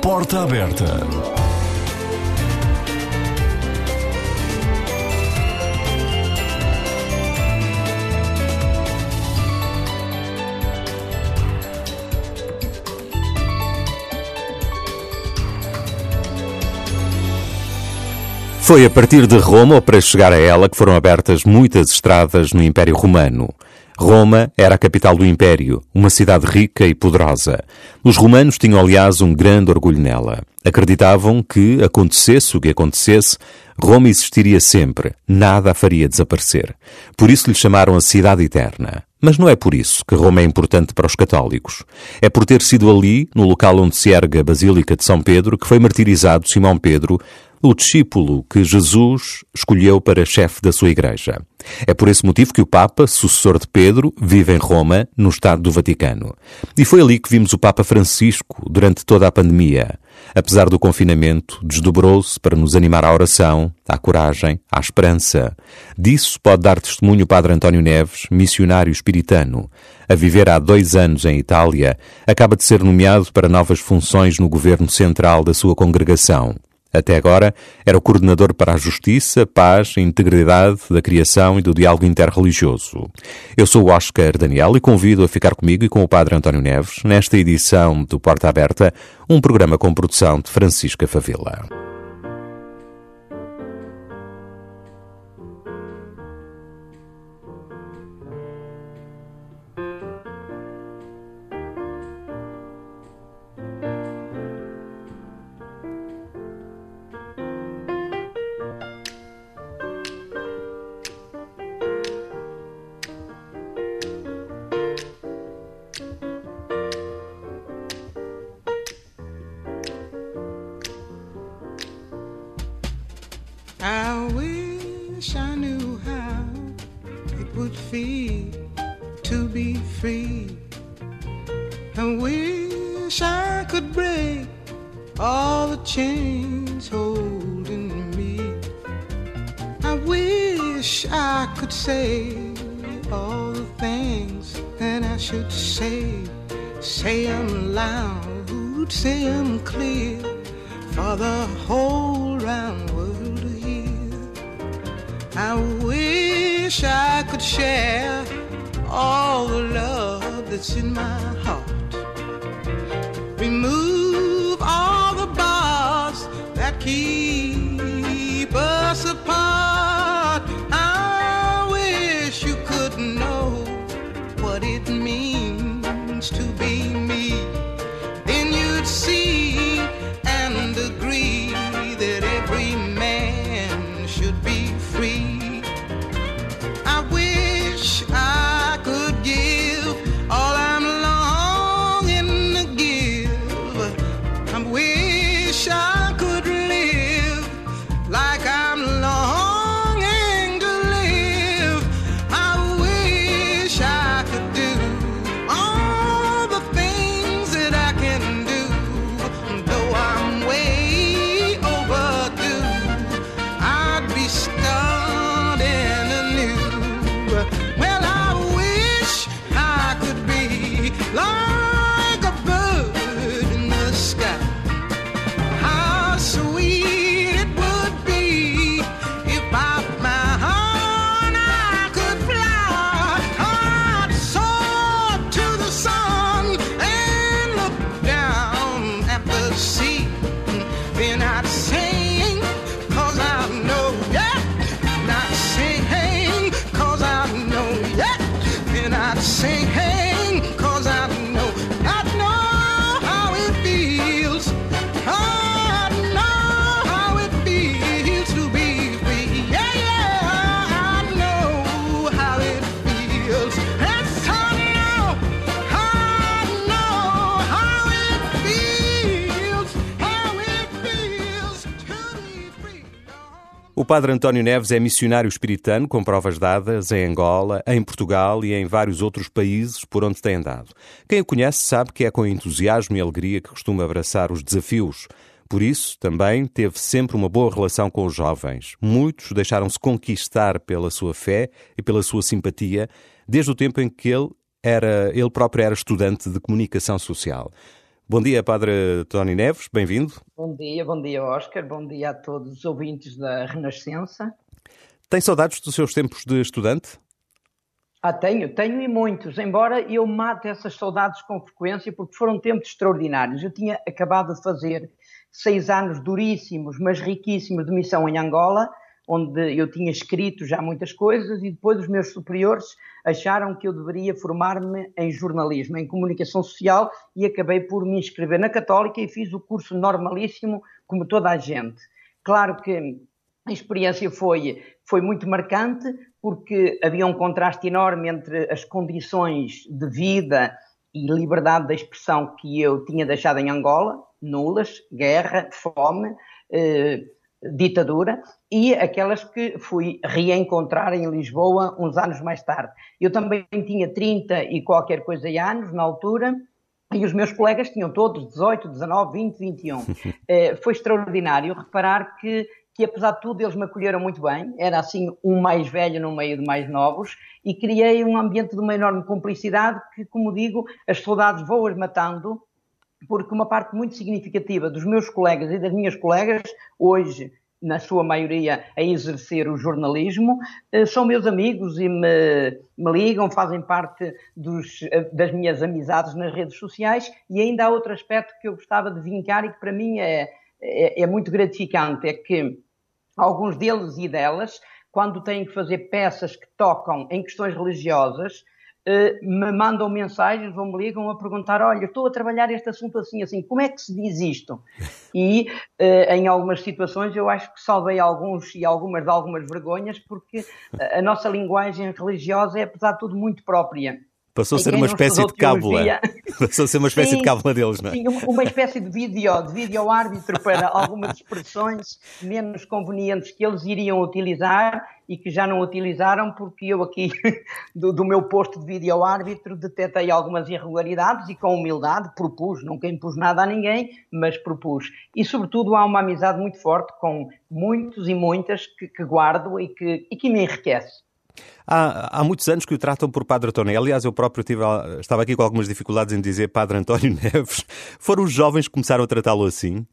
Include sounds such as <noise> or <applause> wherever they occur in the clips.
Porta aberta. Foi a partir de Roma para chegar a ela que foram abertas muitas estradas no Império Romano. Roma era a capital do Império, uma cidade rica e poderosa. Os romanos tinham, aliás, um grande orgulho nela. Acreditavam que, acontecesse o que acontecesse, Roma existiria sempre, nada a faria desaparecer. Por isso lhe chamaram a Cidade Eterna. Mas não é por isso que Roma é importante para os católicos. É por ter sido ali, no local onde se ergue a Basílica de São Pedro, que foi martirizado Simão Pedro, o discípulo que Jesus escolheu para chefe da sua igreja. É por esse motivo que o Papa, sucessor de Pedro, vive em Roma, no Estado do Vaticano. E foi ali que vimos o Papa Francisco durante toda a pandemia. Apesar do confinamento, desdobrou-se para nos animar à oração, à coragem, à esperança. Disso pode dar testemunho o Padre António Neves, missionário espiritano. A viver há dois anos em Itália, acaba de ser nomeado para novas funções no governo central da sua congregação. Até agora, era o coordenador para a justiça, paz integridade da criação e do diálogo interreligioso. Eu sou o Oscar Daniel e convido a ficar comigo e com o Padre António Neves nesta edição do Porta Aberta, um programa com produção de Francisca Favila. Share all the love that's in my shine. Padre António Neves é missionário espiritano com provas dadas em Angola, em Portugal e em vários outros países por onde tem andado. Quem o conhece sabe que é com entusiasmo e alegria que costuma abraçar os desafios. Por isso, também teve sempre uma boa relação com os jovens. Muitos deixaram-se conquistar pela sua fé e pela sua simpatia, desde o tempo em que ele era, ele próprio era estudante de comunicação social. Bom dia, Padre Tony Neves, bem-vindo. Bom dia, bom dia, Oscar, bom dia a todos os ouvintes da Renascença. Tem saudades dos seus tempos de estudante? Ah, tenho, tenho e muitos, embora eu mate essas saudades com frequência, porque foram tempos extraordinários. Eu tinha acabado de fazer seis anos duríssimos, mas riquíssimos de missão em Angola, onde eu tinha escrito já muitas coisas e depois os meus superiores acharam que eu deveria formar-me em jornalismo, em comunicação social e acabei por me inscrever na Católica e fiz o curso normalíssimo como toda a gente. Claro que a experiência foi, foi muito marcante porque havia um contraste enorme entre as condições de vida e liberdade de expressão que eu tinha deixado em Angola, nulas, guerra, fome, eh, ditadura, e aquelas que fui reencontrar em Lisboa uns anos mais tarde. Eu também tinha 30 e qualquer coisa de anos na altura, e os meus colegas tinham todos 18, 19, 20, 21. eh, foi extraordinário reparar que que apesar de tudo eles me acolheram muito bem, era assim um mais velho no meio de mais novos e criei um ambiente de uma enorme cumplicidade que, como digo, as saudades vou-as matando porque uma parte muito significativa dos meus colegas e das minhas colegas, hoje, na sua maioria, a exercer o jornalismo, eh, são meus amigos e me, me ligam, fazem parte dos, eh, das minhas amizades nas redes sociais e ainda há outro aspecto que eu gostava de vincar e que para mim é, é, é muito gratificante, é que alguns deles e delas, quando têm que fazer peças que tocam em questões religiosas, me mandam mensagens ou me ligam a perguntar: Olha, estou a trabalhar este assunto assim, assim, como é que se diz isto? <laughs> E eh, em algumas situações eu acho que salvei alguns e algumas de algumas vergonhas, porque a nossa linguagem religiosa é, apesar de tudo, muito própria. <laughs> Passou a ser uma espécie de cábula. Passou a ser uma espécie sim, de cábula deles, não é? Sim, uma espécie de vídeo, de vídeo árbitro para algumas expressões menos convenientes que eles iriam utilizar e que já não utilizaram porque eu aqui, <laughs> do, do meu posto de vídeo árbitro, detetei algumas irregularidades e com humildade propus, nunca impus nada a ninguém, mas propus. E sobretudo há uma amizade muito forte com muitos e muitas que, que guardo e que, e que me enriquece. Há, há muitos anos que o tratam por Padre António. Aliás, eu próprio tive, estava aqui com algumas dificuldades em dizer Padre António <laughs> Neves. Foram os jovens que começaram a tratá-lo assim?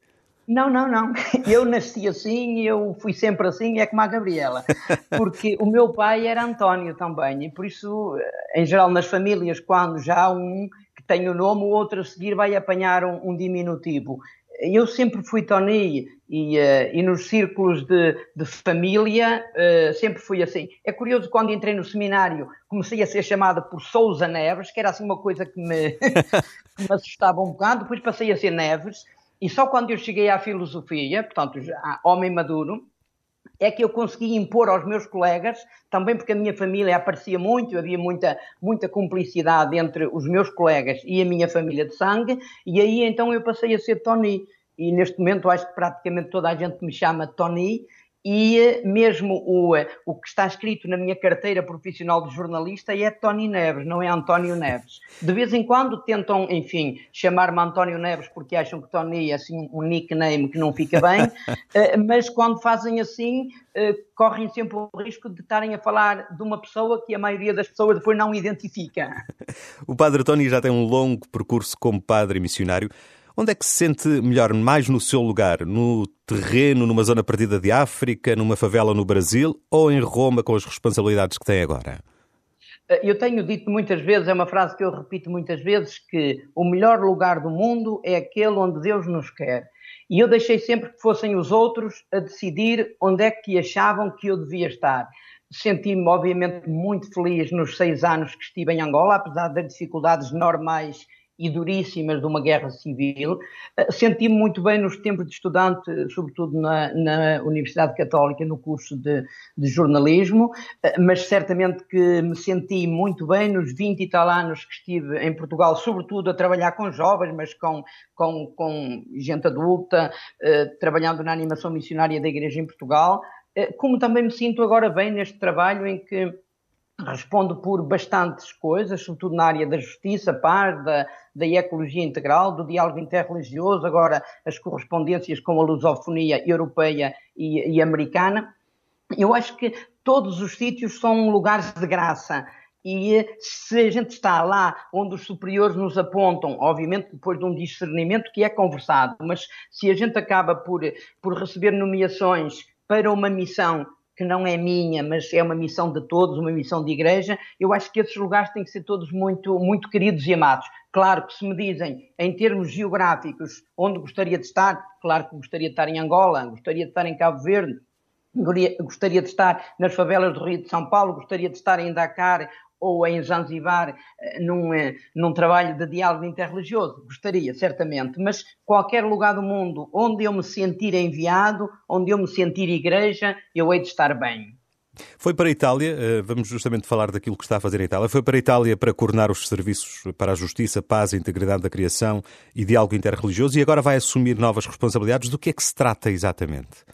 Não, não, não. <laughs> Eu nasci assim, eu fui sempre assim, é como a Gabriela. Porque o meu pai era António também, e por isso, em geral, nas famílias, quando já há um que tem o nome, o outro a seguir vai apanhar um, um diminutivo eu sempre fui Tony e, uh, e nos círculos de, de família uh, sempre fui assim. É curioso, quando entrei no seminário, comecei a ser chamada por Souza Neves, que era assim uma coisa que me, <laughs> que me assustava um bocado, depois passei a ser Neves, e só quando eu cheguei à filosofia, portanto, homem maduro, é que eu consegui impor aos meus colegas, também porque a minha família aparecia muito, havia muita, muita cumplicidade entre os meus colegas e a minha família de sangue, e aí então eu passei a ser Tony. E neste momento acho que praticamente toda a gente me chama Tony, e eh, mesmo o, eh, o que está escrito na minha carteira profissional de jornalista é Tony Neves, não é António Neves. De vez em quando tentam, enfim, chamar-me António Neves porque acham que Tony é assim um nickname que não fica bem, <laughs> eh, mas quando fazem assim, correm sempre o risco de estarem a falar de uma pessoa que a maioria das pessoas depois não identifica. <laughs> O padre Tony já tem um longo percurso como padre missionário. Onde é que se sente melhor, mais no seu lugar? No terreno, numa zona perdida de África, numa favela no Brasil ou em Roma com as responsabilidades que tem agora? Eh, eu tenho dito muitas vezes, é uma frase que eu repito muitas vezes, que o melhor lugar do mundo é aquele onde Deus nos quer. E eu deixei sempre que fossem os outros a decidir onde é que achavam que eu devia estar. Senti-me, obviamente, muito feliz nos seis anos que estive em Angola, apesar das dificuldades normais e duríssimas de uma guerra civil. Eh, senti-me muito bem nos tempos de estudante, sobretudo na, na Universidade Católica, no curso de, de, jornalismo, eh, mas certamente que me senti muito bem nos 20 e tal anos que estive em Portugal, sobretudo a trabalhar com jovens, mas com, com, com gente adulta, eh, trabalhando na animação missionária da Igreja em Portugal. Como também me sinto agora bem neste trabalho em que respondo por bastantes coisas, sobretudo na área da justiça, paz, da, da ecologia integral, do diálogo interreligioso, agora as correspondências com a lusofonia europeia e, e americana. Eu acho que todos os sítios são lugares de graça. E se a gente está lá onde os superiores nos apontam, obviamente depois de um discernimento que é conversado, mas se a gente acaba por, por receber nomeações para uma missão que não é minha, mas é uma missão de todos, uma missão de igreja, eu acho que esses lugares têm que ser todos muito, muito queridos e amados. Claro que se me dizem, em termos geográficos, onde gostaria de estar, claro que gostaria de estar em Angola, gostaria de estar em Cabo Verde, gostaria de estar nas favelas do Rio de São Paulo, gostaria de estar em Dakar ou em Zanzibar eh, num, eh, num trabalho de diálogo interreligioso? Gostaria, certamente, mas qualquer lugar do mundo onde eu me sentir enviado, onde eu me sentir igreja, eu hei de estar bem. Foi para a Itália, eh, vamos justamente falar daquilo que está a fazer em Itália. Foi para a Itália para coordenar os serviços para a justiça, paz, integridade da criação e diálogo interreligioso e agora vai assumir novas responsabilidades. Do que é que se trata exatamente?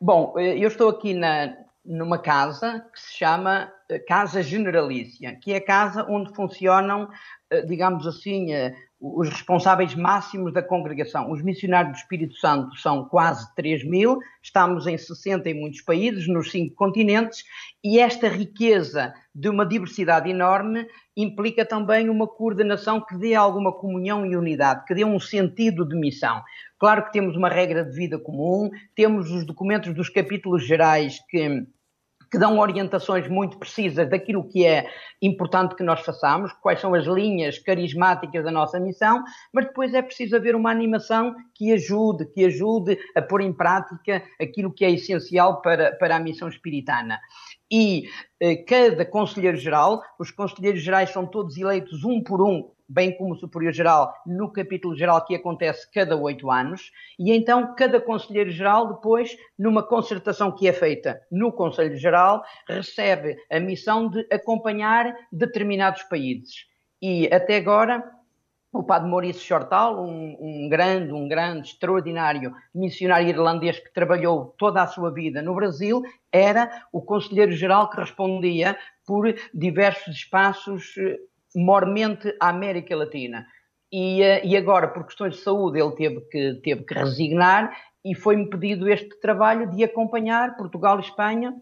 Bom, eu estou aqui na, numa casa que se chama eh, Casa Generalícia, que é a casa onde funcionam, eh, digamos assim, eh, os responsáveis máximos da congregação. Os missionários do Espírito Santo são quase 3 mil, estamos em 60 em muitos países, nos cinco continentes, e esta riqueza de uma diversidade enorme implica também uma coordenação que dê alguma comunhão e unidade, que dê um sentido de missão. Claro que temos uma regra de vida comum, temos os documentos dos capítulos gerais que que dão orientações muito precisas daquilo que é importante que nós façamos, quais são as linhas carismáticas da nossa missão, mas depois é preciso haver uma animação que ajude, que ajude a pôr em prática aquilo que é essencial para, para a missão espiritana. E eh, cada conselheiro-geral, os conselheiros gerais são todos eleitos um por um bem como o Superior-Geral, no capítulo geral que acontece cada oito anos, e então cada Conselheiro-Geral, depois, numa concertação que é feita no Conselho-Geral, recebe a missão de acompanhar determinados países. E até agora, o padre Maurício Shortal, um, um, grande, um grande, extraordinário missionário irlandês que trabalhou toda a sua vida no Brasil, era o conselheiro-geral que respondia por diversos espaços eh, mormente a América Latina. E, eh, e, agora, por questões de saúde, ele teve que, teve que resignar e foi-me pedido este trabalho de acompanhar Portugal e Espanha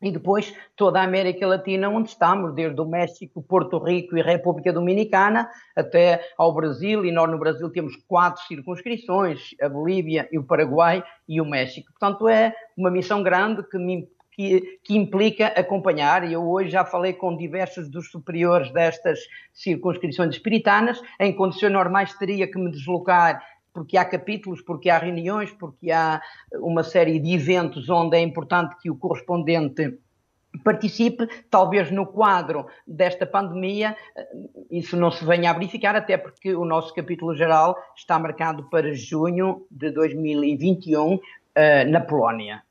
e depois toda a América Latina, onde estamos, desde o México, Porto Rico e República Dominicana, até ao Brasil, e nós no Brasil temos quatro circunscrições, a Bolívia o Paraguai e o México. Portanto, é uma missão grande que me que, que, implica acompanhar, e eu hoje já falei com diversos dos superiores destas circunscrições espiritanas, em condições normais teria que me deslocar porque há capítulos, porque há reuniões, porque há uma série de eventos onde é importante que o correspondente participe, talvez no quadro desta pandemia isso não se venha a verificar, até porque o nosso capítulo geral está marcado para junho de 2021 eh, na Polónia.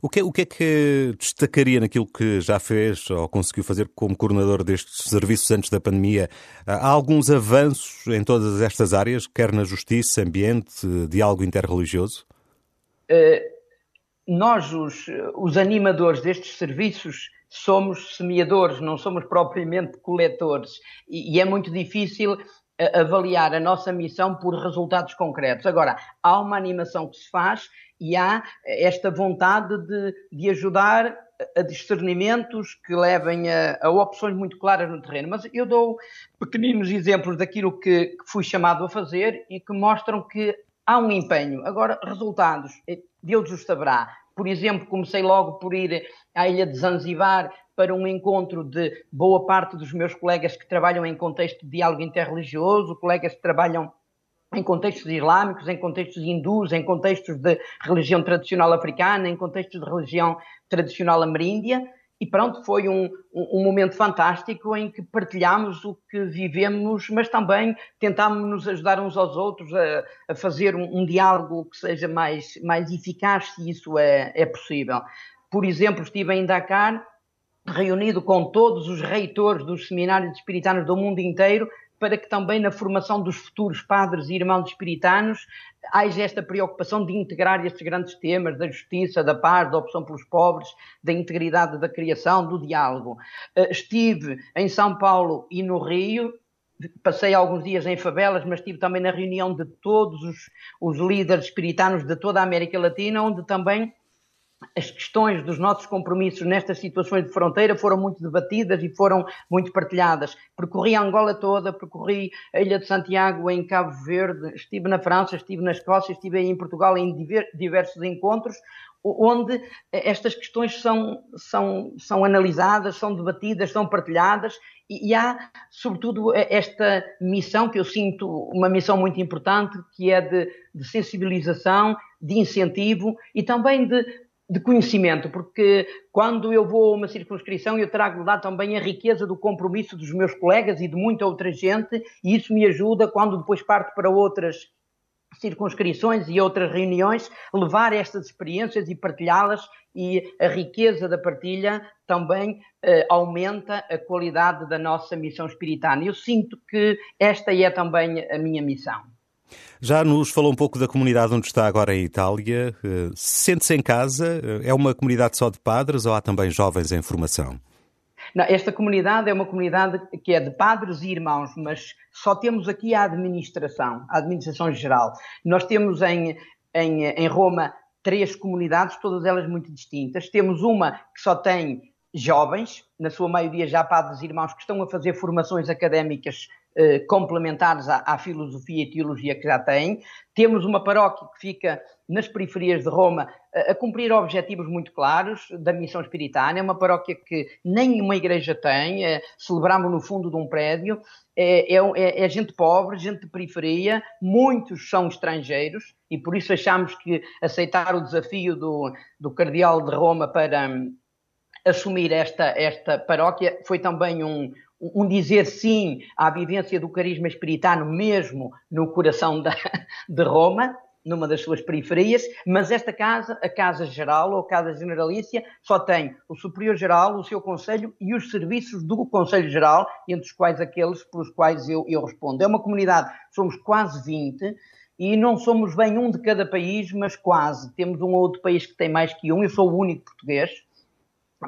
O que, o que é que destacaria naquilo que já fez ou conseguiu fazer como coordenador destes serviços antes da pandemia? Há alguns avanços em todas estas áreas, quer na justiça, ambiente, diálogo interreligioso? Uh, nós, os, os animadores destes serviços, somos semeadores, não somos propriamente coletores. E, e é muito difícil avaliar a nossa missão por resultados concretos. Agora, há uma animação que se faz e há esta vontade de, de ajudar a discernimentos que levem a, a, opções muito claras no terreno. Mas eu dou pequeninos exemplos daquilo que, que fui chamado a fazer e que mostram que há um empenho. Agora, resultados, eh, Deus os saberá. Por exemplo, comecei logo por ir à ilha de Zanzibar para um encontro de boa parte dos meus colegas que trabalham em contexto de diálogo interreligioso, colegas que trabalham em contextos islâmicos, em contextos hindus, em contextos de religião tradicional africana, em contextos de religião tradicional ameríndia. E pronto, foi um, um, um, momento fantástico em que partilhámos o que vivemos, mas também tentámos nos ajudar uns aos outros a, a fazer um, um, diálogo que seja mais, mais eficaz, se isso é, é possível. Por exemplo, estive em Dakar, reunido com todos os reitores dos seminários espiritanos do mundo inteiro, para que também na formação dos futuros padres e irmãos espiritanos haja esta preocupação de integrar estes grandes temas da justiça, da paz, da opção pelos pobres, da integridade da criação, do diálogo. Eh, estive em São Paulo e no Rio, passei alguns dias em favelas, mas estive também na reunião de todos os, os líderes espiritanos de toda a América Latina, onde também as questões dos nossos compromissos nestas situações de fronteira foram muito debatidas e foram muito partilhadas. Percorri a Angola toda, percorri a Ilha de Santiago em Cabo Verde, estive na França, estive na Escócia, estive em Portugal em diversos encontros, onde estas questões são, são, são analisadas, são debatidas, são partilhadas e, há, sobretudo, esta missão que eu sinto uma missão muito importante, que é de, de sensibilização, de incentivo e também de, de conhecimento, porque quando eu vou a uma circunscrição eu trago lá também a riqueza do compromisso dos meus colegas e de muita outra gente, e isso me ajuda quando depois parto para outras circunscrições e outras reuniões, levar estas experiências e partilhá-las e a riqueza da partilha também eh, aumenta a qualidade da nossa missão espiritana. Eu sinto que esta é também a minha missão. Já nos falou um pouco da comunidade onde está agora em Itália. Eh, sente-se em casa? É uma comunidade só de padres ou há também jovens em formação? Não, esta comunidade é uma comunidade que é de padres e irmãos, mas só temos aqui a administração, a administração geral. Nós temos em, em, em Roma três comunidades, todas elas muito distintas. Temos uma que só tem jovens, na sua maioria já padres e irmãos que estão a fazer formações académicas eh, complementares à, à, filosofia e teologia que já têm. Temos uma paróquia que fica nas periferias de Roma a, a cumprir objetivos muito claros da missão espiritária. É uma paróquia que nem uma igreja tem, é, celebramos no fundo de um prédio. É, é, é, é, gente pobre, gente de periferia, muitos são estrangeiros e por isso achamos que aceitar o desafio do, do Cardeal de Roma para hum, assumir esta, esta paróquia foi também um, um dizer sim à vivência do carisma espiritano mesmo no coração da, de Roma, numa das suas periferias, mas esta casa, a Casa Geral ou a Casa Generalícia, só tem o Superior Geral, o seu Conselho e os serviços do Conselho Geral, entre os quais aqueles pelos quais eu, eu respondo. É uma comunidade, somos quase 20, e não somos bem um de cada país, mas quase. Temos um ou outro país que tem mais que um, eu sou o único português,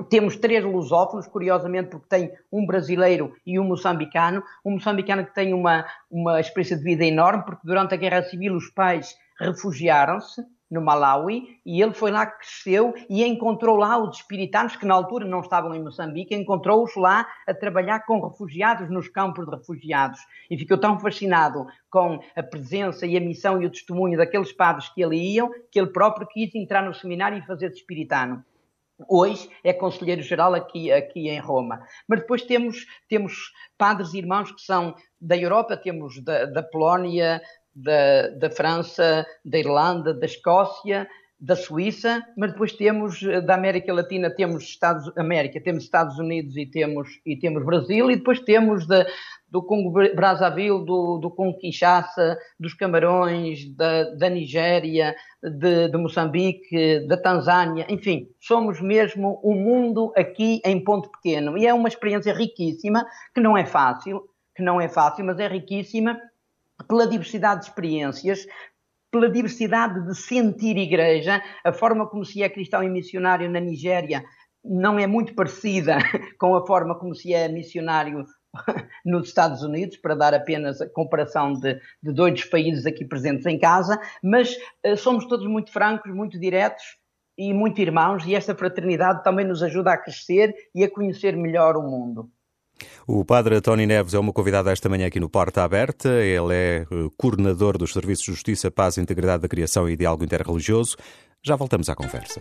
temos três lusófonos, curiosamente, porque tem um brasileiro e um moçambicano. Um moçambicano que tem uma, uma experiência de vida enorme, porque durante a Guerra Civil os pais refugiaram-se no Malawi e ele foi lá que cresceu e encontrou lá os espiritanos que na altura não estavam em Moçambique, encontrou-os lá a trabalhar com refugiados nos campos de refugiados e ficou tão fascinado com a presença e a missão e o testemunho daqueles padres que ali iam que ele próprio quis entrar no seminário e fazer-se espiritano hoje é conselheiro geral aqui, aqui em Roma. Mas depois temos, temos padres e irmãos que são da Europa, temos da, da Polónia, da, da França, da Irlanda, da Escócia, da Suíça, mas depois temos da América Latina, temos Estados América, temos Estados Unidos e temos, e temos Brasil, e depois temos da, do Congo Brazzaville, do, do Congo Kinshasa, dos Camarões, da, da Nigéria, de, de, Moçambique, da Tanzânia, enfim, somos mesmo o um mundo aqui em ponto pequeno. E é uma experiência riquíssima, que não é fácil, que não é fácil, mas é riquíssima pela diversidade de experiências, pela diversidade de sentir igreja, a forma como se é cristão e missionário na Nigéria não é muito parecida <laughs> com a forma como se é missionário <laughs> nos Estados Unidos, para dar apenas a comparação de, de dois países aqui presentes em casa, mas uh, somos todos muito francos, muito diretos e muito irmãos, e esta fraternidade também nos ajuda a crescer e a conhecer melhor o mundo. O padre Tony Neves é uma convidada esta manhã aqui no Porta Aberta. Ele é eh, coordenador dos Serviços de Justiça, Paz, Integridade da Criação e Diálogo Interreligioso. Já voltamos à conversa.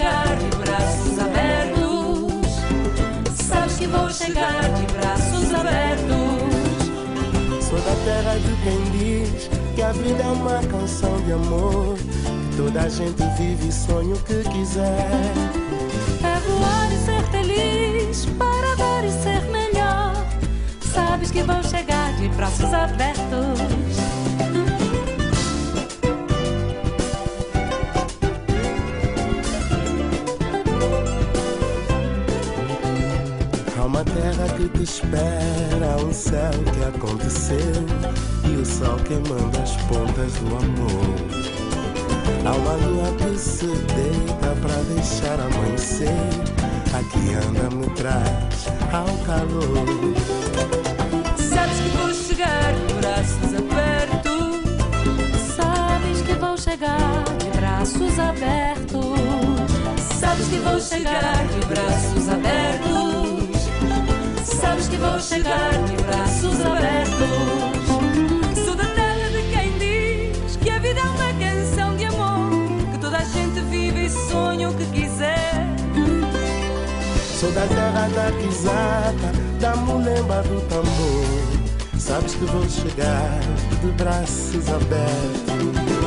Chegar de braços abertos. Sabes que vou chegar de braços abertos. Sou da terra de quem diz que a vida é uma canção de amor. Que toda a gente vive e sonha o que quiser. É voar e ser feliz, para dar e ser melhor. Sabes que vão chegar de braços abertos. Que te espera, um céu que aconteceu e o sol queimando as pontas do amor. Há uma lua que se deita pra deixar amanhecer. Aqui anda me traz ao calor. Sabes que vou chegar de braços abertos. Sabes que vou chegar de braços abertos. Sabes que vou chegar de braços abertos vou chegar de braços abertos. Sou da terra de quem diz que a vida é uma canção de amor, que toda a gente vive e sonha o que quiser. Sou da terra da quisata, da mulemba do tambor. Sabes que vou chegar de braços abertos.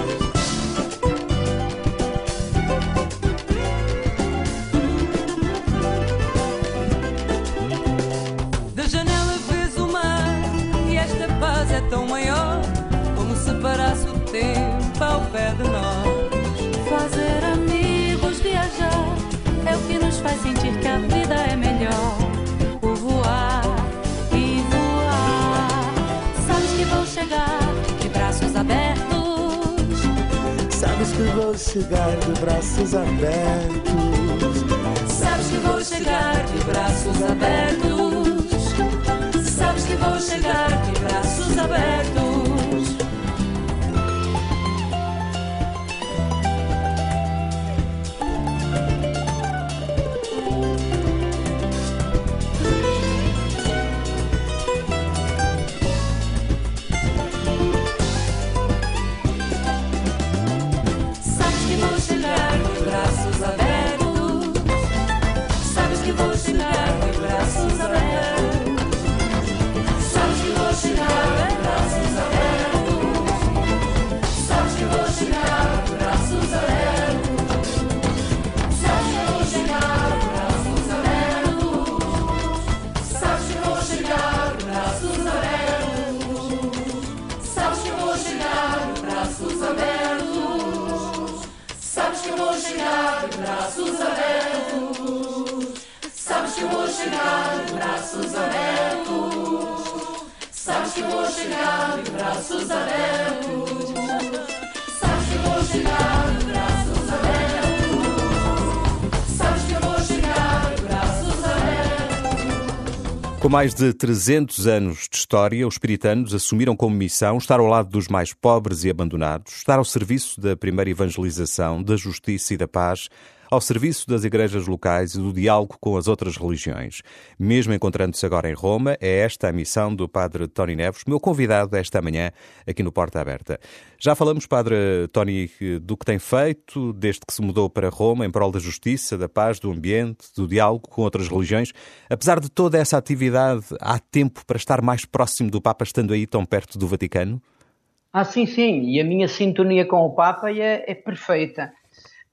Que vou chegar de braços abertos. Sabes que vou chegar de braços abertos. Sabes que vou chegar de braços abertos. Com mais de 300 anos de história, os puritanos assumiram como missão estar ao lado dos mais pobres e abandonados, estar ao serviço da primeira evangelização, da justiça e da paz, ao serviço das igrejas locais e do diálogo com as outras religiões. Mesmo encontrando-se agora em Roma, é esta a missão do Padre Tony Neves, meu convidado esta manhã aqui no Porta Aberta. Já falamos, Padre Tony, do que tem feito desde que se mudou para Roma em prol da justiça, da paz, do ambiente, do diálogo com outras religiões. Apesar de toda essa atividade, há tempo para estar mais próximo do Papa, estando aí tão perto do Vaticano? Ah, sim, sim. E a minha sintonia com o Papa é, é perfeita.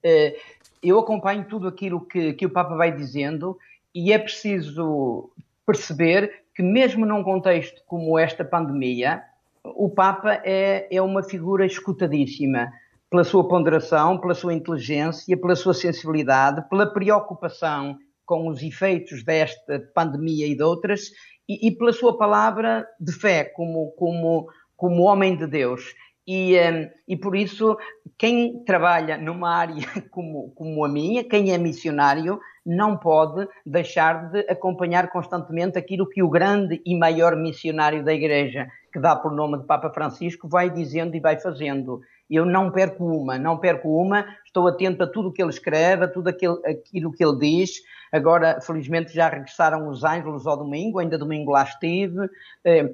Eh, eu acompanho tudo aquilo que, que o Papa vai dizendo e é preciso perceber que, mesmo num contexto como esta pandemia, o Papa é, é uma figura escutadíssima pela sua ponderação, pela sua inteligência, pela sua sensibilidade, pela preocupação com os efeitos desta pandemia e de outras, e, e pela sua palavra de fé como, como, como homem de Deus. E, um, e por isso, quem trabalha numa área <laughs> como, como a minha, quem é missionário, não pode deixar de acompanhar constantemente aquilo que o grande e maior missionário da Igreja, que dá por nome de Papa Francisco, vai dizendo e vai fazendo. Eu não perco uma, não perco uma, estou atento a tudo o que ele escreve, a tudo aquilo, aquilo que ele diz. Agora, felizmente, já regressaram os ângelos ao domingo, ainda domingo lá estive. Eh,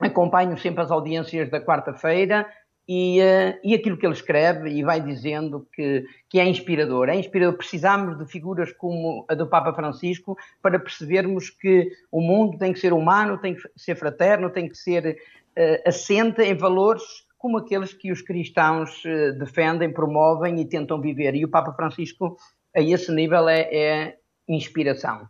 acompanho sempre as audiências da quarta-feira e, uh, e aquilo que ele escreve e vai dizendo que, que é inspirador. É inspirador. Precisamos de figuras como a do Papa Francisco para percebermos que o mundo tem que ser humano, tem que ser fraterno, tem que ser uh, assente em valores como aqueles que os cristãos eh, defendem, promovem e tentam viver. E o Papa Francisco, a esse nível, é, é inspiração.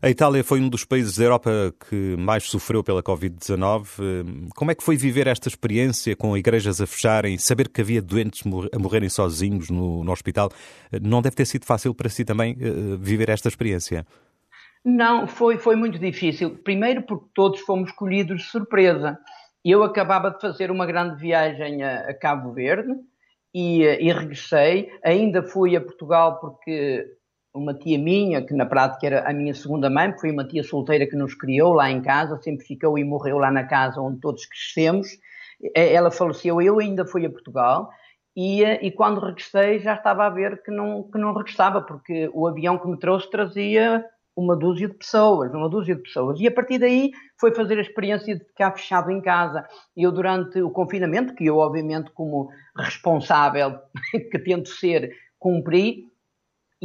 A Itália foi um dos países da Europa que mais sofreu pela Covid-19. Como é que foi viver esta experiência com igrejas a fecharem, saber que havia doentes a morrerem sozinhos no, no hospital? Não deve ter sido fácil para si também uh, viver esta experiência? Não, foi, foi muito difícil. Primeiro porque todos fomos colhidos de surpresa. Eu acabava de fazer uma grande viagem a, a Cabo Verde e, e regressei. Ainda fui a Portugal porque uma tia minha, que na prática era a minha segunda mãe, foi uma tia solteira que nos criou lá em casa, sempre ficou e morreu lá na casa onde todos crescemos. Ela faleceu, eu ainda fui a Portugal e, e quando regressei já estava a ver que não, que não regressava, porque o avião que me trouxe trazia uma dúzia de pessoas, uma dúzia de pessoas. E a partir daí foi fazer a experiência de ficar fechado em casa. Eu, durante o confinamento, que eu, obviamente, como responsável <laughs> que tento ser, cumpri,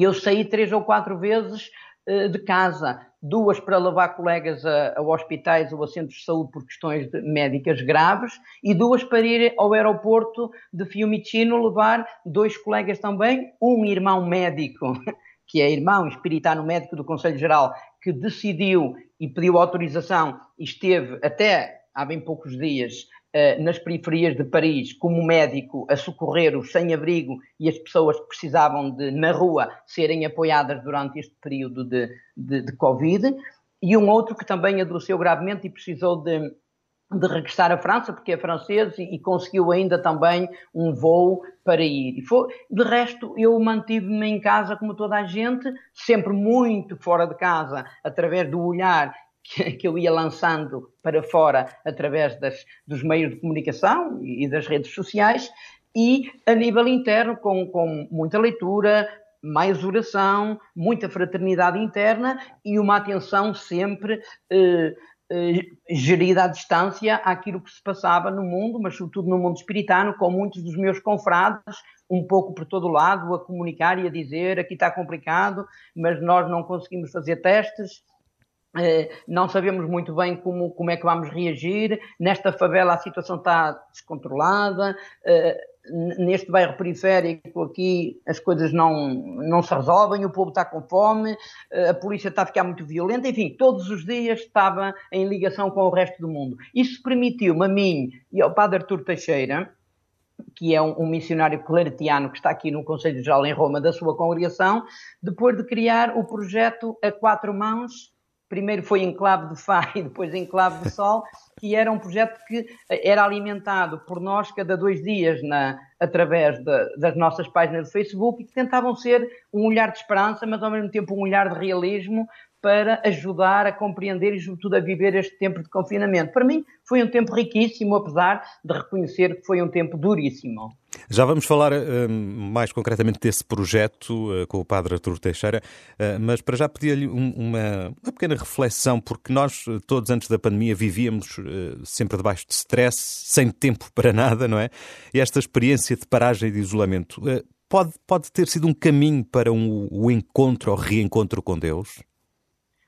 eu saí três ou quatro vezes uh, de casa, duas para levar colegas a, a, hospitais ou a centros de saúde por questões de, médicas graves e duas para ir ao aeroporto de Fiumicino levar dois colegas também, um irmão médico, <laughs> que é irmão espiritano médico do Conselho Geral, que decidiu e pediu autorização e esteve até há bem poucos dias nas periferias de Paris como médico a socorrer os sem-abrigo e as pessoas que precisavam de, na rua, serem apoiadas durante este período de, de, de Covid, e um outro que também adoeceu gravemente e precisou de, de regressar à França, porque é francês, e, e conseguiu ainda também um voo para ir. Foi, de resto, eu mantive-me em casa como toda a gente, sempre muito fora de casa, através do olhar que, eu ia lançando para fora através das, dos meios de comunicação e das redes sociais, e a nível interno, com, com muita leitura, mais oração, muita fraternidade interna e uma atenção sempre eh, eh, gerida à distância àquilo que se passava no mundo, mas sobretudo no mundo espiritano, com muitos dos meus confrades, um pouco por todo lado, a comunicar e a dizer aqui está complicado, mas nós não conseguimos fazer testes, não sabemos muito bem como, como é que vamos reagir. Nesta favela a situação está descontrolada. Eh, neste bairro periférico aqui as coisas não, não se resolvem, o povo está com fome, eh, a polícia está a ficar muito violenta, enfim, todos os dias estava em ligação com o resto do mundo. Isso permitiu-me a mim e ao padre Artur Teixeira, que é um, um, missionário claretiano que está aqui no Conselho Geral em Roma da sua congregação, depois de criar o projeto A Quatro Mãos, primeiro foi Enclave de Fá <laughs> e depois Enclave de Sol, que era um projeto que era alimentado por nós cada dois dias na, através de, das nossas páginas de Facebook e que tentavam ser um olhar de esperança, mas ao mesmo tempo um olhar de realismo para ajudar a compreender e, sobretudo, a viver este tempo de confinamento. Para mim, foi um tempo riquíssimo, apesar de reconhecer que foi um tempo duríssimo. Já vamos falar uh, mais concretamente desse projeto uh, com o Padre Artur Teixeira, uh, mas para já pedir-lhe um, uma, uma, pequena reflexão, porque nós todos antes da pandemia vivíamos sempre debaixo de stress, sem tempo <laughs> para nada, não é? E esta experiência de paragem e de isolamento pode, pode ter sido um caminho para um, o encontro ou reencontro com Deus?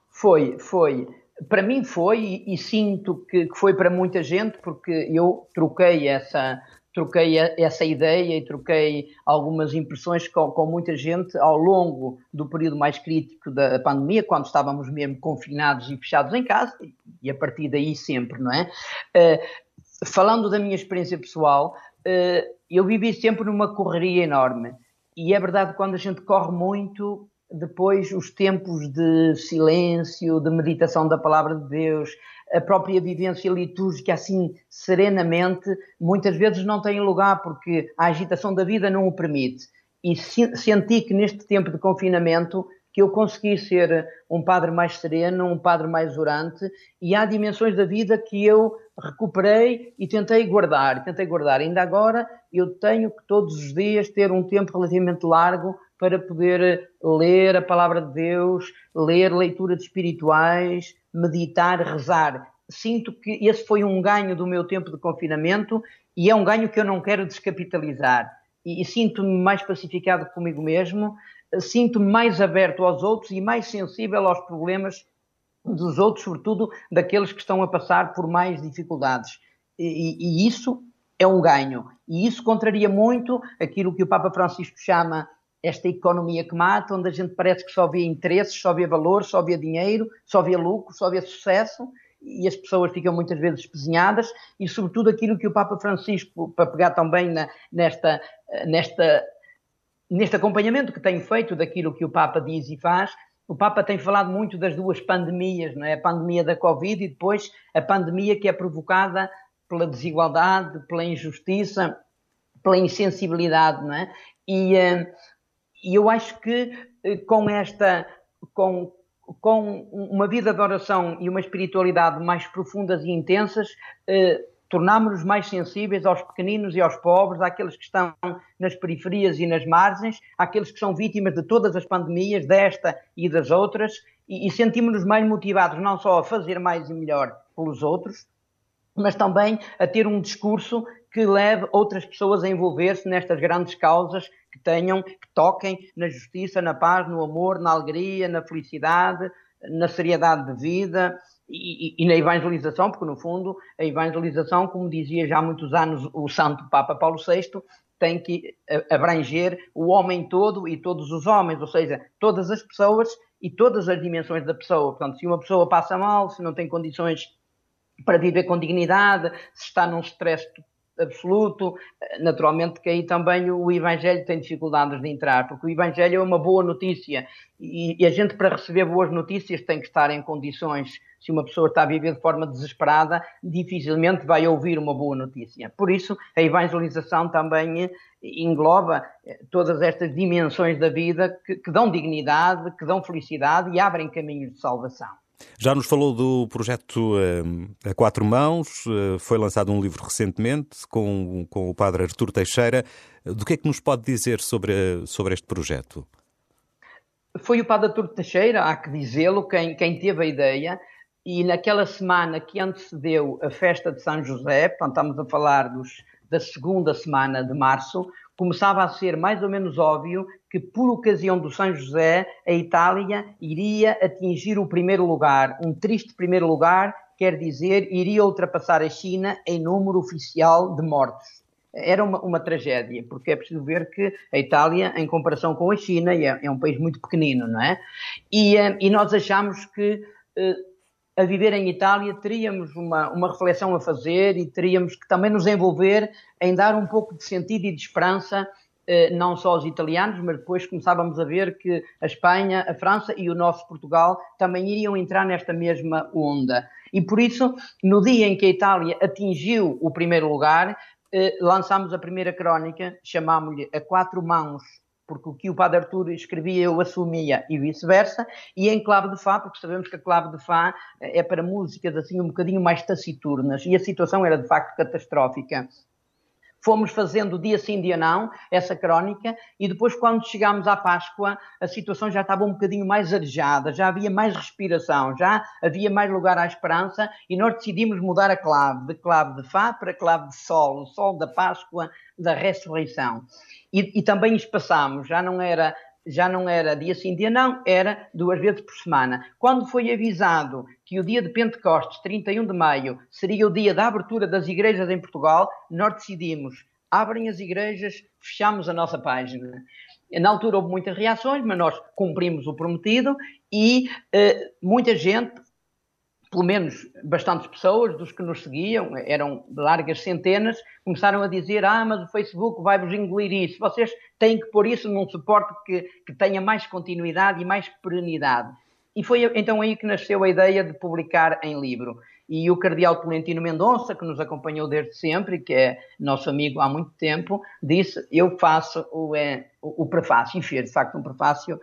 Foi, foi. Para mim foi e, e sinto que, que, foi para muita gente porque eu troquei essa troquei essa ideia e troquei algumas impressões com, com, muita gente ao longo do período mais crítico da pandemia, quando estávamos mesmo confinados e fechados em casa, e a partir daí sempre, não é? Uh, falando da minha experiência pessoal, uh, eu vivi sempre numa correria enorme. E é verdade quando a gente corre muito, depois os tempos de silêncio, de meditação da palavra de Deus, a própria vivência litúrgica assim serenamente, muitas vezes não tem lugar porque a agitação da vida não o permite. E senti que neste tempo de confinamento que eu consegui ser um padre mais sereno, um padre mais orante, e há dimensões da vida que eu recuperei e tentei guardar, tentei guardar. Ainda agora eu tenho que todos os dias ter um tempo relativamente largo para poder ler a palavra de Deus, ler leituras espirituais, meditar, rezar. Sinto que esse foi um ganho do meu tempo de confinamento e é um ganho que eu não quero descapitalizar. E, e sinto-me mais pacificado comigo mesmo, sinto-me mais aberto aos outros e mais sensível aos problemas dos outros, sobretudo daqueles que estão a passar por mais dificuldades. E, e isso é um ganho. E isso contraria muito aquilo que o Papa Francisco chama esta economia que mata, onde a gente parece que só vê interesses, só vê valor, só vê dinheiro, só vê lucro, só vê sucesso, e as pessoas ficam muitas vezes espesinhadas, e sobretudo aquilo que o Papa Francisco, para pegar também na, nesta, nesta, neste acompanhamento que tem feito daquilo que o Papa diz e faz, o Papa tem falado muito das duas pandemias, não é? A pandemia da Covid e depois a pandemia que é provocada pela desigualdade, pela injustiça, pela insensibilidade, não é? E, uh, e eu acho que eh, com esta, com, com uma vida de oração e uma espiritualidade mais profundas e intensas, eh, tornámos-nos mais sensíveis aos pequeninos e aos pobres, àqueles que estão nas periferias e nas margens, àqueles que são vítimas de todas as pandemias, desta e das outras, e, e sentimos-nos mais motivados não só a fazer mais e melhor pelos outros, mas também a ter um discurso que leve outras pessoas a envolver-se nestas grandes causas que tenham, que toquem na justiça, na paz, no amor, na alegria, na felicidade, na seriedade de vida e, e, e, na evangelização, porque no fundo a evangelização, como dizia já há muitos anos o Santo Papa Paulo VI, tem que abranger o homem todo e todos os homens, ou seja, todas as pessoas e todas as dimensões da pessoa. Portanto, se uma pessoa passa mal, se não tem condições para viver com dignidade, se está num stress absoluto. Naturalmente que aí também o Evangelho tem dificuldades de entrar, porque o Evangelho é uma boa notícia e, a gente para receber boas notícias tem que estar em condições. Se uma pessoa está a viver de forma desesperada, dificilmente vai ouvir uma boa notícia. Por isso, a evangelização também engloba eh, todas estas dimensões da vida que, que dão dignidade, que dão felicidade e abrem caminhos de salvação. Já nos falou do projeto uh, A Quatro Mãos, uh, foi lançado um livro recentemente com, com o padre Artur Teixeira. Do que é que nos pode dizer sobre, sobre este projeto? Foi o padre Artur Teixeira, há que dizê-lo, quem, quem teve a ideia, e naquela semana que antecedeu a festa de São José, portanto estamos a falar dos, da segunda semana de março, começava a ser mais ou menos óbvio que, por ocasião do São José, a Itália iria atingir o primeiro lugar. Um triste primeiro lugar, quer dizer, iria ultrapassar a China em número oficial de mortos. Era uma, uma tragédia, porque é preciso ver que a Itália, em comparação com a China, é, é um país muito pequenino, não é? E, eh, e nós achamos que eh, a viver em Itália, teríamos uma, uma reflexão a fazer e teríamos que também nos envolver em dar um pouco de sentido e de esperança, não só aos italianos, mas depois começávamos a ver que a Espanha, a França e o nosso Portugal também iriam entrar nesta mesma onda. E por isso, no dia em que a Itália atingiu o primeiro lugar, eh, lançámos a primeira crónica, chamámos-lhe A Quatro Mãos porque o que o Padre Artur escrevia eu assumia e vice-versa, e em clave de Fá, porque sabemos que a clave de Fá eh, é para músicas assim um bocadinho mais taciturnas, e a situação era de facto catastrófica. Fomos fazendo dia sim, dia não, essa crónica, e depois, quando chegámos à Páscoa, a situação já estava um bocadinho mais arejada, já havia mais respiração, já havia mais lugar à esperança, e nós decidimos mudar a clave, de clave de Fá para clave de Sol, o Sol da Páscoa, da ressurreição. E, e também espaçámos, já não era já não era dia sim, dia não, era duas vezes por semana. Quando foi avisado que o dia de Pentecostes, 31 de maio, seria o dia da abertura das igrejas em Portugal, nós decidimos, abrem as igrejas, fechamos a nossa página. Na altura houve muitas reações, mas nós cumprimos o prometido e uh, muita gente pelo menos bastantes pessoas dos que nos seguiam, eram largas centenas, começaram a dizer: Ah, mas o Facebook vai-vos engolir isso, vocês têm que pôr isso num suporte que, que tenha mais continuidade e mais perenidade. E foi então aí que nasceu a ideia de publicar em livro. E o Cardeal Tolentino Mendonça, que nos acompanhou desde sempre, que é nosso amigo há muito tempo, disse: Eu faço o, é, o, o prefácio. E fez, de facto, um prefácio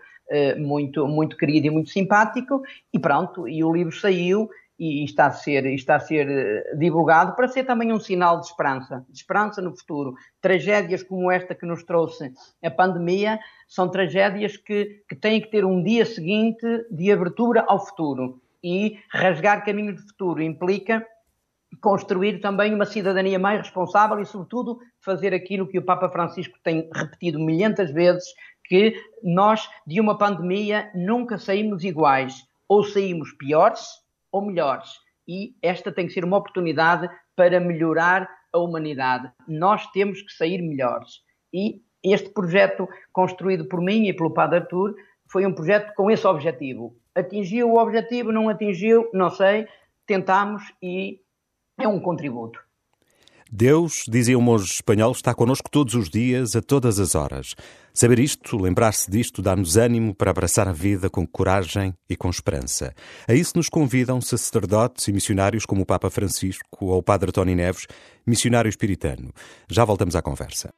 muito, muito querido e muito simpático, e pronto, e o livro saiu e está a ser, está a ser eh, divulgado para ser também um sinal de esperança, de esperança no futuro. Tragédias como esta que nos trouxe a pandemia são tragédias que, que têm que ter um dia seguinte de abertura ao futuro. E rasgar caminhos de futuro implica construir também uma cidadania mais responsável e, sobretudo, fazer aquilo que o Papa Francisco tem repetido milhentas vezes, que nós, de uma pandemia, nunca saímos iguais. Ou saímos piores ou melhores. E esta tem que ser uma oportunidade para melhorar a humanidade. Nós temos que sair melhores. E este projeto, construído por mim e pelo Padre Artur, foi um projeto com esse objetivo. Atingiu o objetivo, não atingiu, não sei, tentamos e é um contributo. Deus, dizia um monge espanhol, está connosco todos os dias, a todas as horas. Saber isto, lembrar-se disto, dá-nos ânimo para abraçar a vida com coragem e com esperança. A isso nos convidam sacerdotes e missionários como o Papa Francisco ou o Padre Tony Neves, missionário espiritano. Já voltamos à conversa.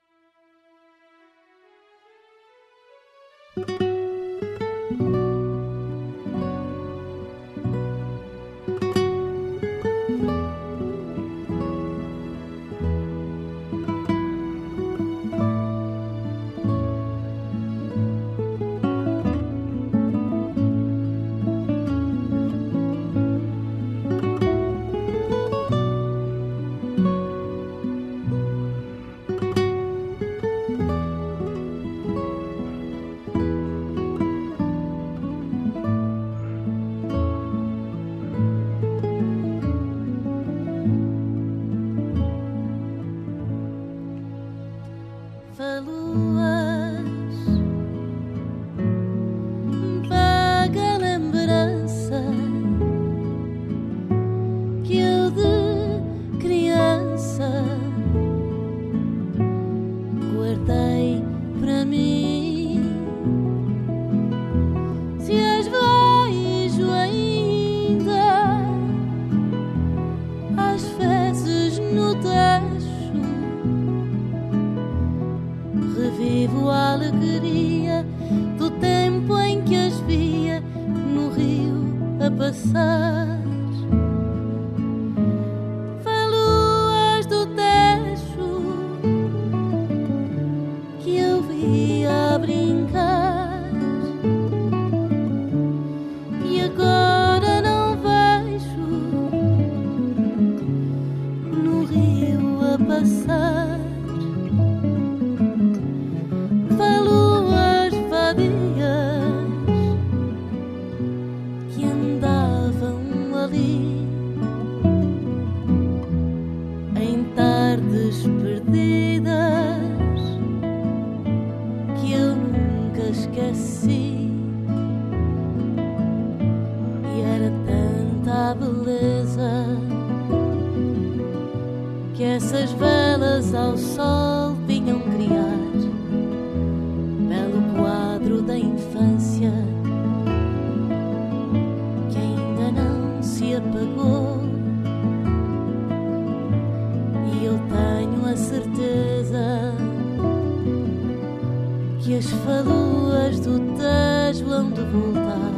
as faluas do Tejo hão de voltar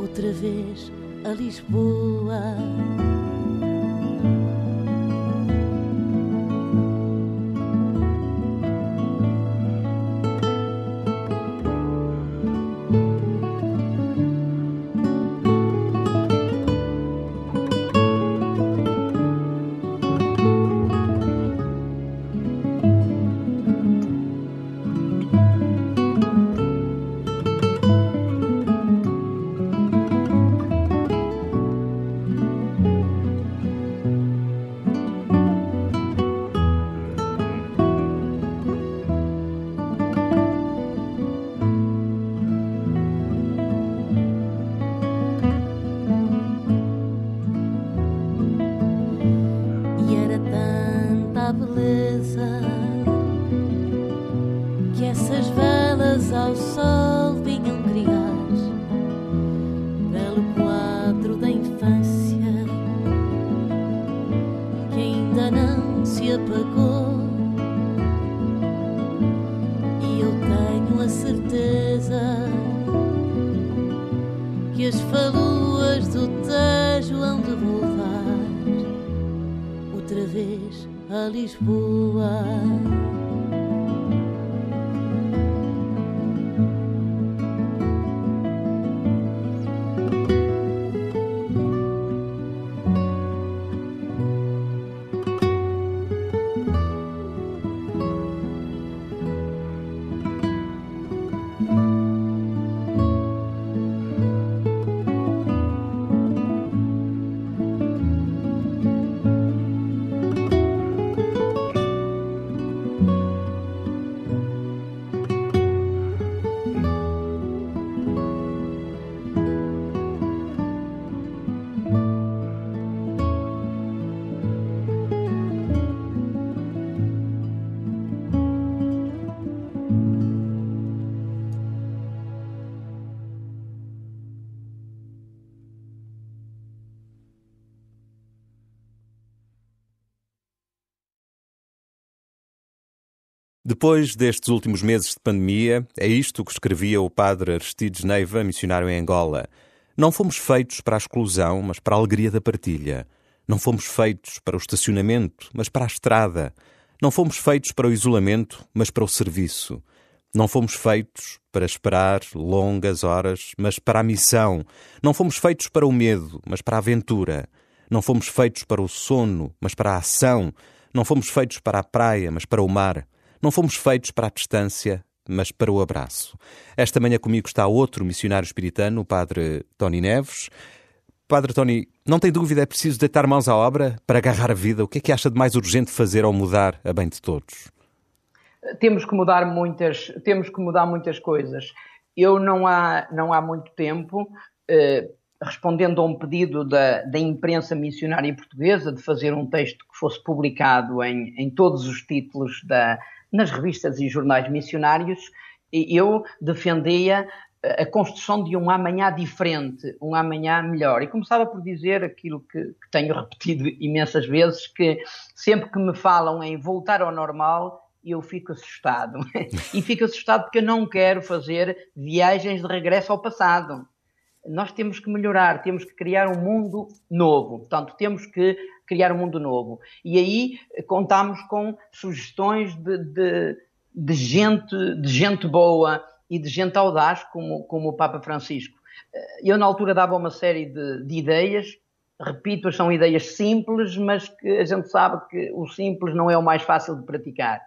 outra vez a Lisboa. Depois destes últimos meses de pandemia, é isto que escrevia o padre Aristides Neiva, missionário em Angola. Não fomos feitos para a exclusão, mas para a alegria da partilha. Não fomos feitos para o estacionamento, mas para a estrada. Não fomos feitos para o isolamento, mas para o serviço. Não fomos feitos para esperar longas horas, mas para a missão. Não fomos feitos para o medo, mas para a aventura. Não fomos feitos para o sono, mas para a ação. Não fomos feitos para a praia, mas para o mar. Não fomos feitos para a distância, mas para o abraço. Esta manhã comigo está outro missionário espiritano, o padre Tony Neves. Padre Tony, não tem dúvida, é preciso deitar mãos à obra para agarrar a vida. O que é que acha de mais urgente fazer ou mudar a bem de todos? Temos que mudar muitas, temos que mudar muitas coisas. Eu não há, não há muito tempo, eh, respondendo a um pedido da, da imprensa missionária portuguesa de fazer um texto que fosse publicado em, em todos os títulos da, nas revistas e jornais missionários, eu defendia a construção de um amanhã diferente, um amanhã melhor. E começava por dizer aquilo que, que, tenho repetido imensas vezes, que sempre que me falam em voltar ao normal, eu fico assustado. <laughs> e fico assustado porque eu não quero fazer viagens de regresso ao passado. Nós temos que melhorar, temos que criar um mundo novo. Portanto, temos que criar um mundo novo. E aí eh, contamos com sugestões de, de, de gente, de gente boa e de gente audaz, como, como o Papa Francisco. Eh, eu, na altura, dava uma série de, de ideias, repito, são ideias simples, mas que a gente sabe que o simples não é o mais fácil de praticar.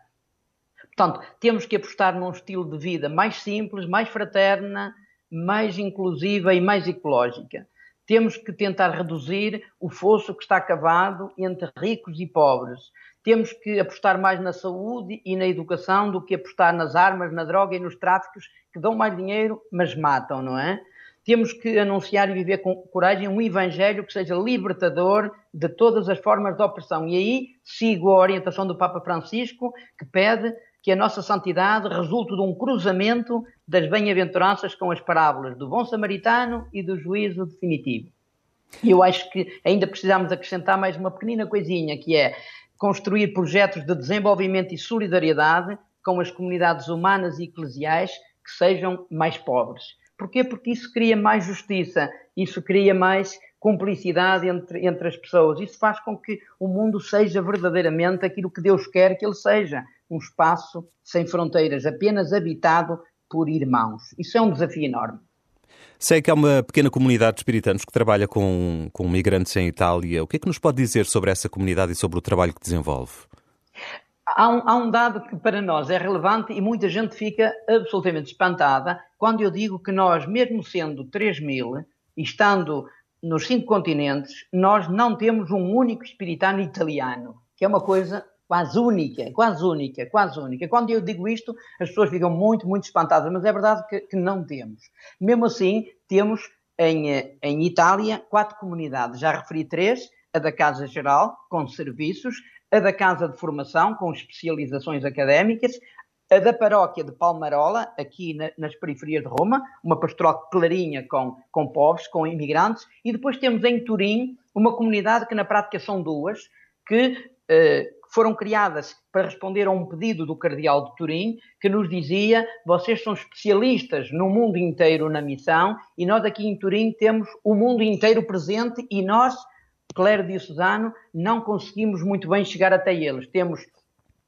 Portanto, temos que apostar num estilo de vida mais simples, mais fraterna, mais inclusiva e mais ecológica temos que tentar reduzir o fosso que está cavado entre ricos e pobres. Temos que apostar mais na saúde e na educação do que apostar nas armas, na droga e nos tráficos que dão mais dinheiro, mas matam, não é? Temos que anunciar e viver com coragem um evangelho que seja libertador de todas as formas de opressão. E aí sigo a orientação do Papa Francisco, que pede que a nossa santidade resulte de um cruzamento das bem-aventuranças com as parábolas do bom samaritano e do juízo definitivo. E eu acho que ainda precisamos acrescentar mais uma pequenina coisinha, que é construir projetos de desenvolvimento e solidariedade com as comunidades humanas e eclesiais que sejam mais pobres. Porquê? Porque isso cria mais justiça, isso cria mais cumplicidade entre, entre as pessoas. Isso faz com que o mundo seja verdadeiramente aquilo que Deus quer que ele seja um espaço sem fronteiras, apenas habitado por irmãos. Isso é um desafio enorme. Sei que há uma pequena comunidade de espiritanos que trabalha com, com migrantes em Itália. O que é que nos pode dizer sobre essa comunidade e sobre o trabalho que desenvolve? Há um, há um, dado que para nós é relevante e muita gente fica absolutamente espantada quando eu digo que nós, mesmo sendo 3 mil e estando nos cinco continentes, nós não temos um único espiritano italiano, que é uma coisa quase única, quase única, quase única. Quando eu digo isto, as pessoas ficam muito, muito espantadas, mas é verdade que, que não temos. Mesmo assim, temos em, em Itália quatro comunidades, já referi três, a da Casa Geral, com serviços, a da Casa de Formação, com especializações académicas, a da Paróquia de Palmarola, aqui na, nas periferias de Roma, uma pastoral clarinha com, com povos, com imigrantes, e depois temos em Turim uma comunidade que na prática são duas, que eh, foram criadas para responder a um pedido do Cardeal de Turim, que nos dizia: vocês são especialistas no mundo inteiro na missão, e nós aqui em Turim temos o mundo inteiro presente, e nós, clero diocesano, não conseguimos muito bem chegar até eles. Temos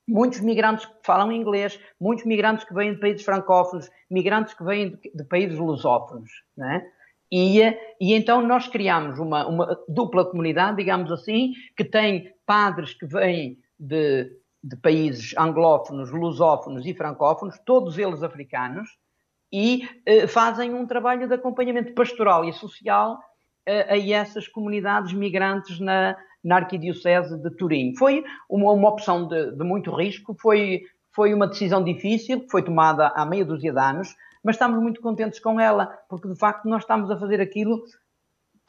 muitos migrantes que falam inglês, muitos migrantes que vêm de países francófonos, migrantes que vêm de, de países lusófonos, né? E, e, então nós criamos uma, uma, dupla comunidade, digamos assim, que tem padres que vêm de, de países anglófonos, lusófonos e francófonos, todos eles africanos, e eh, fazem um trabalho de acompanhamento pastoral e social eh, a essas comunidades migrantes na, na Arquidiocese de Turim. Foi uma, uma opção de, de, muito risco, foi, foi uma decisão difícil, foi tomada há meia dúzia de anos, mas estamos muito contentes com ela, porque de facto nós estamos a fazer aquilo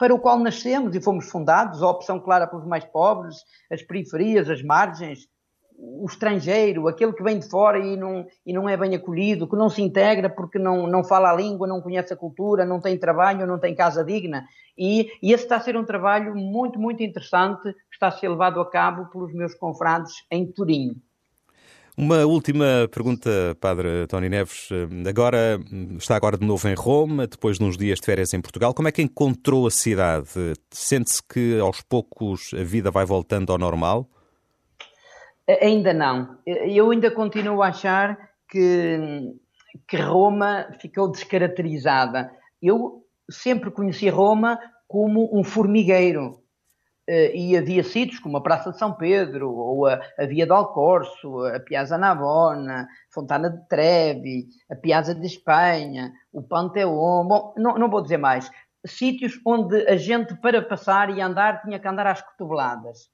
para o qual nascemos e fomos fundados, a opção clara pelos mais pobres, as periferias, as margens, o estrangeiro, aquele que vem de fora e não, e não é bem acolhido, que não se integra porque não, não fala a língua, não conhece a cultura, não tem trabalho, não tem casa digna. E, e esse está a ser um trabalho muito, muito interessante que está a ser levado a cabo pelos meus confrades em Turim. Uma última pergunta, Padre Tony Neves. Agora está agora de novo em Roma, depois de uns dias de férias em Portugal. Como é que encontrou a cidade? Sente-se que aos poucos a vida vai voltando ao normal? Ainda não. Eu ainda continuo a achar que, que Roma ficou descaracterizada. Eu sempre conheci Roma como um formigueiro. Uh, e havia sítios como a Praça de São Pedro, ou a, a Via do Alcorso, a Piazza Navona, Fontana de Trevi, a Piazza de Espanha, o Panteão, bom, não, não vou dizer mais. Sítios onde a gente, para passar e andar, tinha que andar às cotoveladas.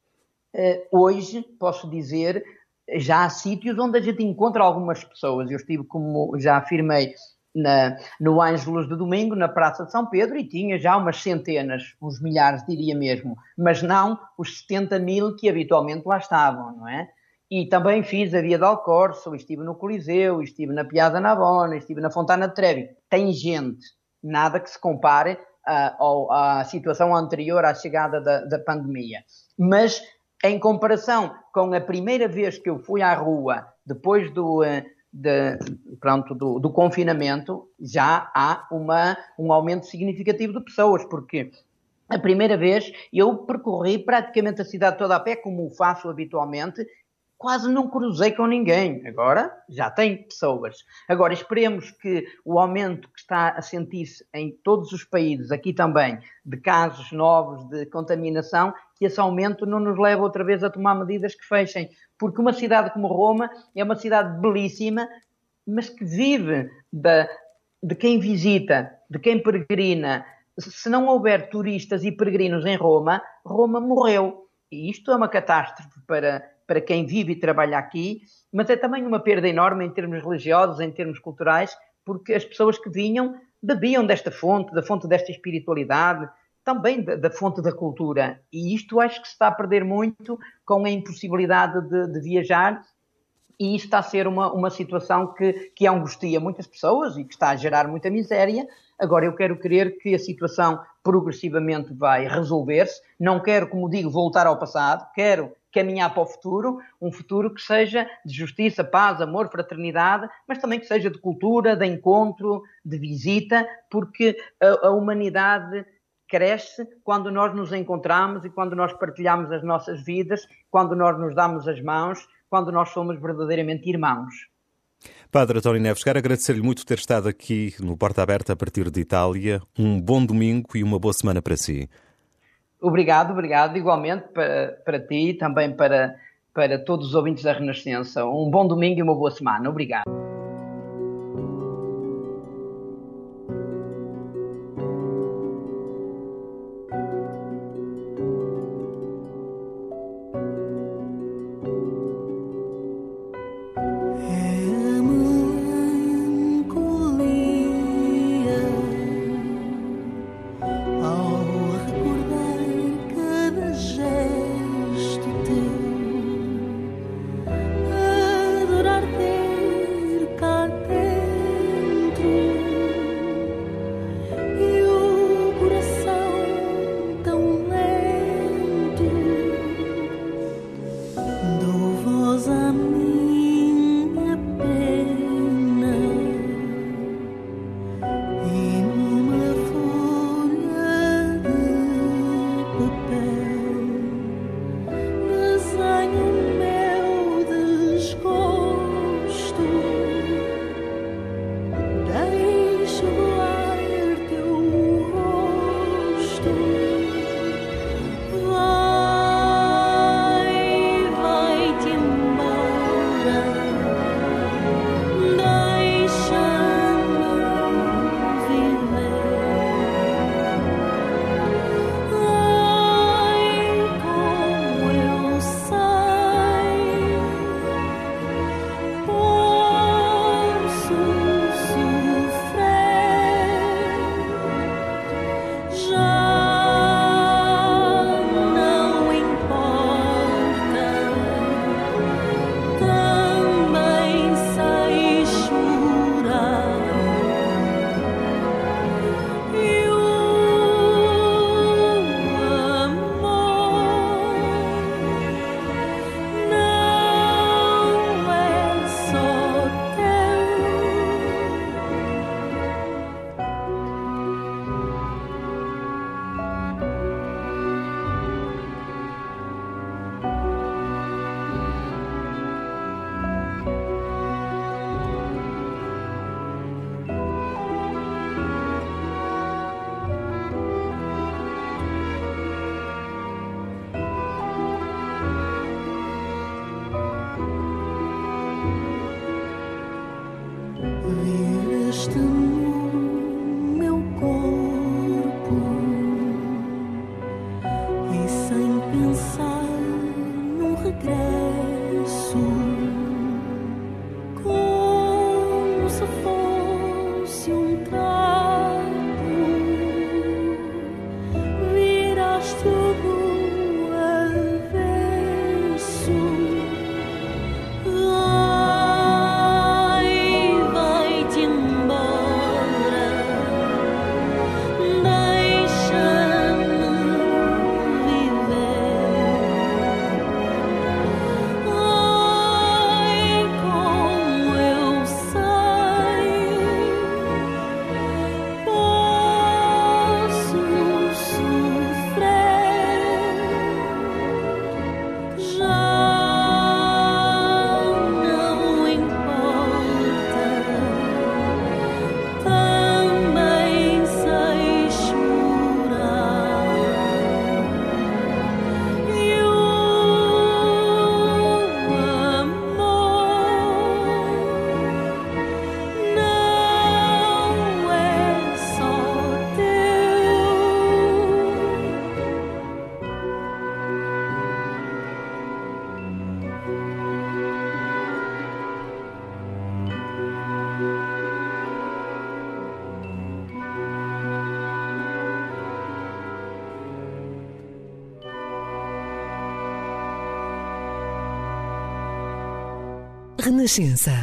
Uh, hoje, posso dizer, já há sítios onde a gente encontra algumas pessoas. Eu estive, como já afirmei, na, no Ângelos de Domingo, na Praça de São Pedro, e tinha já umas centenas, uns milhares, diria mesmo, mas não os 70 mil que habitualmente lá estavam, não é? E também fiz a Via del Corso, estive no Coliseu, estive na Piazza Navona, estive na Fontana de Trevi. Tem gente, nada que se compare uh, à situação anterior à chegada da, da pandemia. Mas, em comparação com a primeira vez que eu fui à rua, depois do... Uh, de, pronto, do, do, confinamento, já há uma, um aumento significativo de pessoas, porque a primeira vez eu percorri praticamente a cidade toda a pé, como faço habitualmente, quase não cruzei com ninguém. Agora já tem pessoas. Agora esperemos que o aumento que está a sentir-se em todos os países, aqui também, de casos novos de contaminação, que esse aumento não nos leve outra vez a tomar medidas que fechem. Porque uma cidade como Roma é uma cidade belíssima, mas que vive da, de quem visita, de quem peregrina. Se não houver turistas e peregrinos em Roma, Roma morreu. E isto é uma catástrofe para, para quem vive e trabalha aqui, mas é também uma perda enorme em termos religiosos, em termos culturais, porque as pessoas que vinham bebiam desta fonte, da fonte desta espiritualidade, também da, da, fonte da cultura. E isto acho que se está a perder muito com a impossibilidade de, de viajar. E isto está a ser uma, uma situação que, que angustia muitas pessoas e que está a gerar muita miséria. Agora, eu quero crer que a situação progressivamente vai resolver-se. Não quero, como digo, voltar ao passado. Quero caminhar para o futuro, um futuro que seja de justiça, paz, amor, fraternidade, mas também que seja de cultura, de encontro, de visita, porque a, a humanidade cresce quando nós nos encontramos e quando nós partilhamos as nossas vidas, quando nós nos damos as mãos, quando nós somos verdadeiramente irmãos. Padre António Neves, quero agradecer-lhe muito ter estado aqui no Porta Aberta a partir de Itália. Um bom domingo e uma boa semana para si. Obrigado, obrigado. Igualmente para, para ti e também para, para todos os ouvintes da Renascença. Um bom domingo e uma boa semana. Obrigado. Renascença